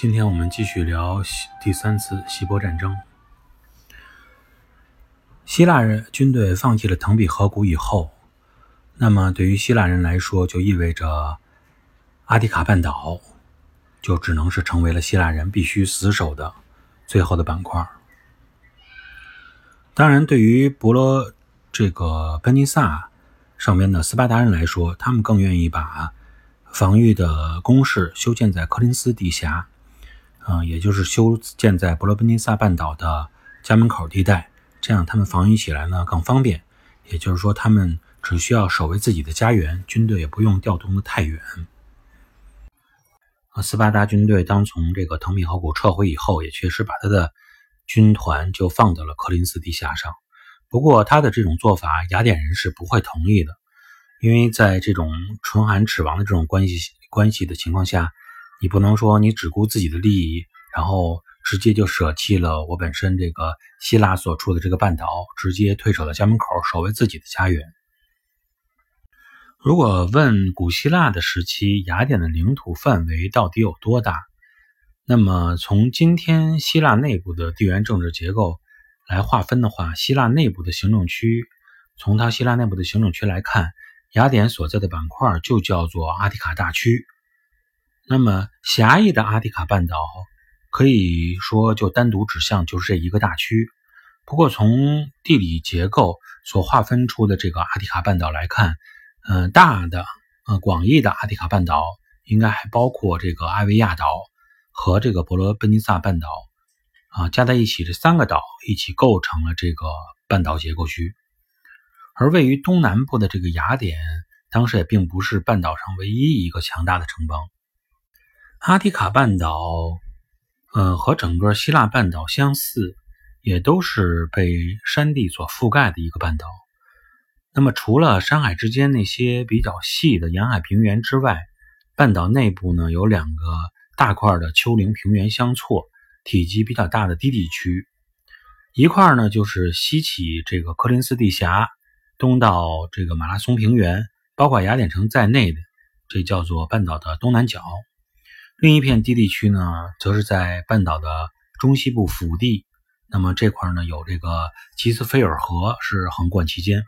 今天我们继续聊第三次希波战争。希腊人军队放弃了腾比河谷以后，那么对于希腊人来说，就意味着阿提卡半岛就只能是成为了希腊人必须死守的最后的板块。当然，对于伯罗这个奔尼撒上边的斯巴达人来说，他们更愿意把防御的工事修建在科林斯地峡，嗯，也就是修建在伯罗奔尼撒半岛的家门口地带，这样他们防御起来呢更方便。也就是说，他们只需要守卫自己的家园，军队也不用调动的太远。斯巴达军队当从这个腾米河谷撤回以后，也确实把他的军团就放到了科林斯地峡上。不过，他的这种做法，雅典人是不会同意的。因为在这种唇寒齿亡的这种关系关系的情况下，你不能说你只顾自己的利益，然后直接就舍弃了我本身这个希腊所处的这个半岛，直接退守到家门口守卫自己的家园。如果问古希腊的时期雅典的领土范围到底有多大，那么从今天希腊内部的地缘政治结构来划分的话，希腊内部的行政区，从它希腊内部的行政区来看。雅典所在的板块就叫做阿提卡大区。那么狭义的阿提卡半岛可以说就单独指向就是这一个大区。不过从地理结构所划分出的这个阿提卡半岛来看，嗯，大的、呃广义的阿提卡半岛应该还包括这个艾维亚岛和这个伯罗奔尼撒半岛啊，加在一起这三个岛一起构成了这个半岛结构区。而位于东南部的这个雅典，当时也并不是半岛上唯一一个强大的城邦。阿提卡半岛，嗯，和整个希腊半岛相似，也都是被山地所覆盖的一个半岛。那么，除了山海之间那些比较细的沿海平原之外，半岛内部呢有两个大块的丘陵平原相错、体积比较大的低地区。一块呢就是西起这个科林斯地峡。东到这个马拉松平原，包括雅典城在内的，这叫做半岛的东南角。另一片低地区呢，则是在半岛的中西部腹地。那么这块呢，有这个吉斯菲尔河是横贯其间。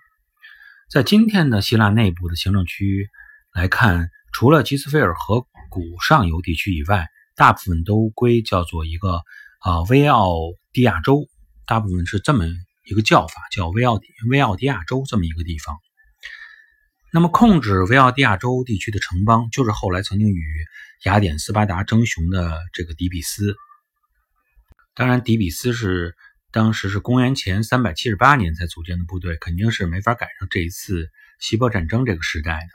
在今天的希腊内部的行政区来看，除了吉斯菲尔河谷上游地区以外，大部分都归叫做一个啊威奥蒂亚州，大部分是这么。一个叫法叫威奥维奥蒂亚州这么一个地方，那么控制威奥蒂亚州地区的城邦就是后来曾经与雅典、斯巴达争雄的这个底比斯。当然，底比斯是当时是公元前三百七十八年才组建的部队，肯定是没法赶上这一次希波战争这个时代的。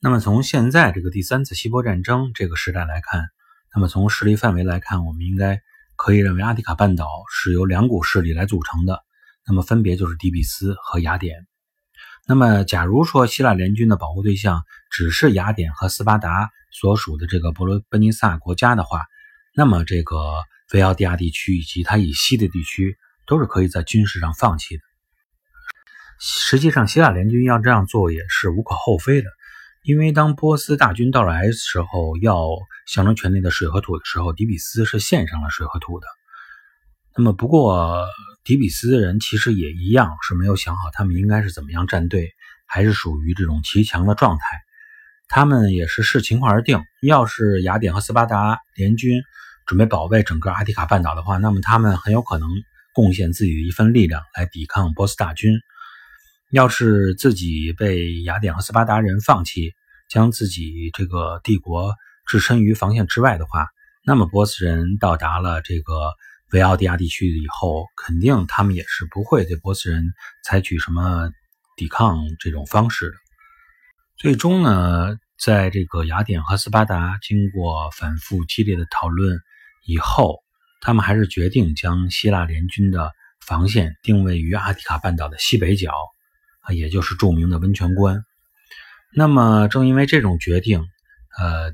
那么从现在这个第三次希波战争这个时代来看，那么从势力范围来看，我们应该可以认为阿提卡半岛是由两股势力来组成的。那么分别就是底比斯和雅典。那么，假如说希腊联军的保护对象只是雅典和斯巴达所属的这个伯罗奔尼撒国家的话，那么这个维奥蒂亚地区以及它以西的地区都是可以在军事上放弃的。实际上，希腊联军要这样做也是无可厚非的，因为当波斯大军到来时候，要象征权力的水和土的时候，底比斯是献上了水和土的。那么，不过。迪比斯的人其实也一样是没有想好他们应该是怎么样站队，还是属于这种骑墙的状态。他们也是视情况而定。要是雅典和斯巴达联军准备保卫整个阿提卡半岛的话，那么他们很有可能贡献自己的一份力量来抵抗波斯大军。要是自己被雅典和斯巴达人放弃，将自己这个帝国置身于防线之外的话，那么波斯人到达了这个。维奥蒂亚地区以后，肯定他们也是不会对波斯人采取什么抵抗这种方式的。最终呢，在这个雅典和斯巴达经过反复激烈的讨论以后，他们还是决定将希腊联军的防线定位于阿提卡半岛的西北角，啊，也就是著名的温泉关。那么，正因为这种决定，呃，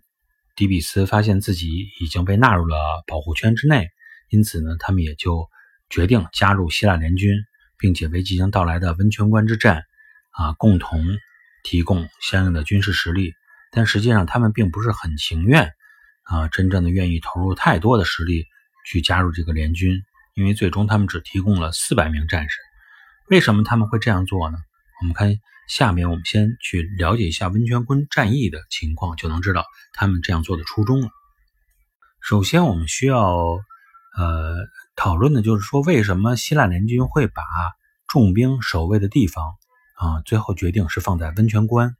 迪比斯发现自己已经被纳入了保护圈之内。因此呢，他们也就决定加入希腊联军，并且为即将到来的温泉关之战啊共同提供相应的军事实力。但实际上，他们并不是很情愿啊真正的愿意投入太多的实力去加入这个联军，因为最终他们只提供了四百名战士。为什么他们会这样做呢？我们看下面，我们先去了解一下温泉关战役的情况，就能知道他们这样做的初衷了。首先，我们需要呃讨论的就是说，为什么希腊联军会把重兵守卫的地方啊，最后决定是放在温泉关。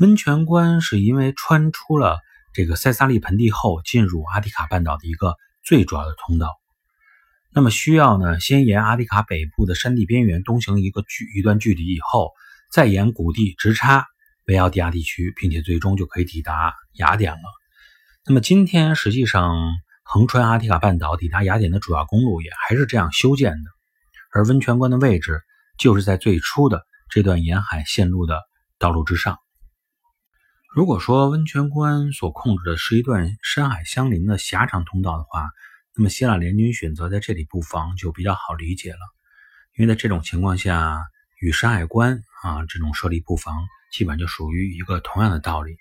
温泉关是因为穿出了这个塞萨利盆地后，进入阿提卡半岛的一个最主要的通道。那么需要呢，先沿阿提卡北部的山地边缘东行一个距一段距离以后，再沿谷地直插维奥蒂亚地区，并且最终就可以抵达雅典了。那么今天实际上横穿阿提卡半岛抵达雅典的主要公路也还是这样修建的，而温泉关的位置就是在最初的这段沿海线路的道路之上。如果说温泉关所控制的是一段山海相邻的狭长通道的话，那么希腊联军选择在这里布防就比较好理解了，因为在这种情况下，与山海关啊这种设立布防基本就属于一个同样的道理。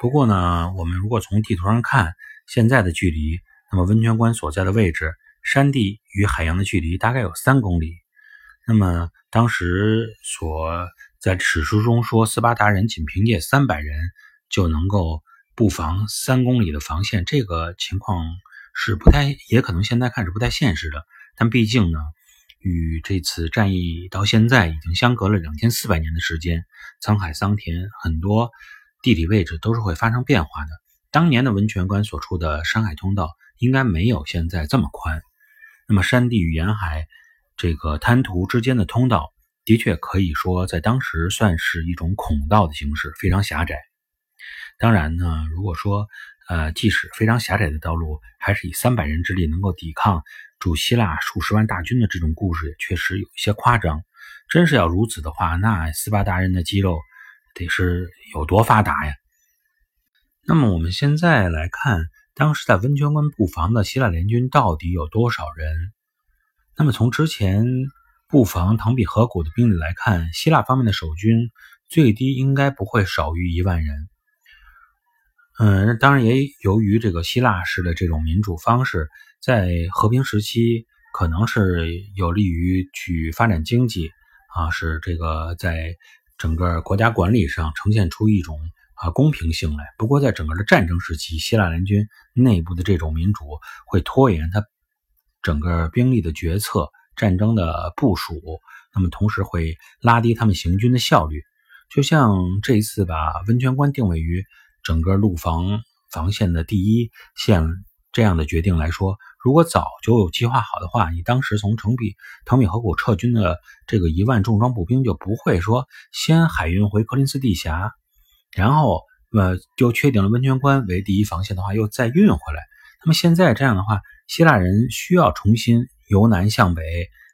不过呢，我们如果从地图上看现在的距离，那么温泉关所在的位置，山地与海洋的距离大概有三公里。那么当时所在史书中说，斯巴达人仅凭借三百人就能够布防三公里的防线，这个情况。是不太，也可能现在看是不太现实的，但毕竟呢，与这次战役到现在已经相隔了两千四百年的时间，沧海桑田，很多地理位置都是会发生变化的。当年的温泉关所处的山海通道应该没有现在这么宽，那么山地与沿海这个滩涂之间的通道，的确可以说在当时算是一种孔道的形式，非常狭窄。当然呢，如果说呃，即使非常狭窄的道路，还是以三百人之力能够抵抗驻希腊数十万大军的这种故事，也确实有一些夸张。真是要如此的话，那斯巴达人的肌肉得是有多发达呀？那么我们现在来看，当时在温泉关布防的希腊联军到底有多少人？那么从之前布防唐比河谷的兵力来看，希腊方面的守军最低应该不会少于一万人。嗯，当然也由于这个希腊式的这种民主方式，在和平时期可能是有利于去发展经济啊，是这个在整个国家管理上呈现出一种啊公平性来。不过，在整个的战争时期，希腊联军内部的这种民主会拖延他整个兵力的决策、战争的部署，那么同时会拉低他们行军的效率。就像这一次把温泉关定位于。整个陆防防线的第一线这样的决定来说，如果早就有计划好的话，你当时从城比腾比河谷撤军的这个一万重装步兵就不会说先海运回柯林斯地峡，然后呃就确定了温泉关为第一防线的话，又再运回来。那么现在这样的话，希腊人需要重新由南向北，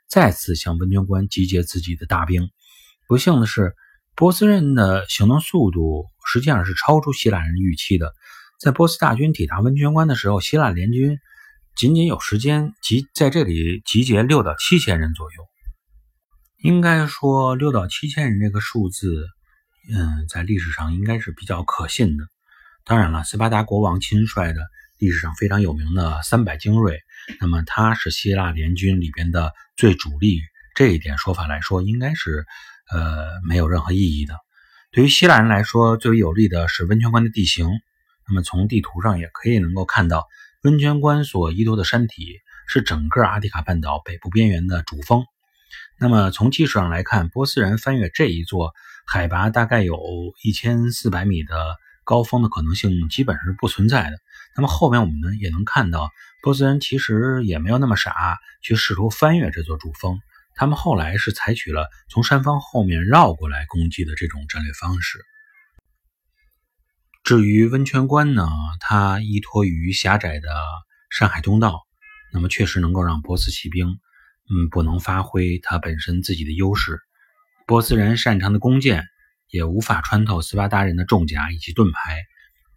再次向温泉关集结自己的大兵。不幸的是。波斯人的行动速度实际上是超出希腊人预期的。在波斯大军抵达温泉关的时候，希腊联军仅仅有时间集在这里集结六到七千人左右。应该说，六到七千人这个数字，嗯，在历史上应该是比较可信的。当然了，斯巴达国王亲率的历史上非常有名的三百精锐，那么他是希腊联军里边的最主力。这一点说法来说，应该是。呃，没有任何意义的。对于希腊人来说，最为有利的是温泉关的地形。那么从地图上也可以能够看到，温泉关所依托的山体是整个阿提卡半岛北部边缘的主峰。那么从技术上来看，波斯人翻越这一座海拔大概有一千四百米的高峰的可能性基本是不存在的。那么后面我们呢也能看到，波斯人其实也没有那么傻，去试图翻越这座主峰。他们后来是采取了从山峰后面绕过来攻击的这种战略方式。至于温泉关呢，它依托于狭窄的山海通道，那么确实能够让波斯骑兵，嗯，不能发挥它本身自己的优势。波斯人擅长的弓箭也无法穿透斯巴达人的重甲以及盾牌。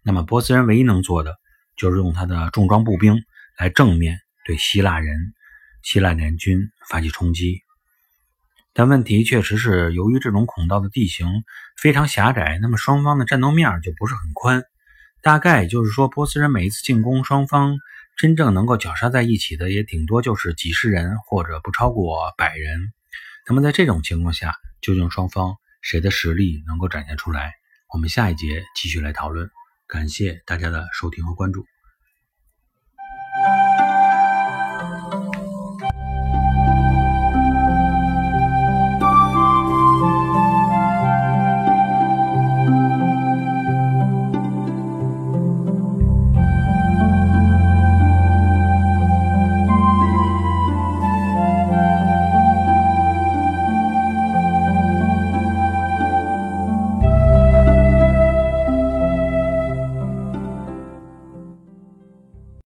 那么波斯人唯一能做的，就是用他的重装步兵来正面对希腊人、希腊联军发起冲击。但问题确实是，由于这种孔道的地形非常狭窄，那么双方的战斗面就不是很宽。大概就是说，波斯人每一次进攻，双方真正能够绞杀在一起的，也顶多就是几十人，或者不超过百人。那么在这种情况下，究竟双方谁的实力能够展现出来？我们下一节继续来讨论。感谢大家的收听和关注。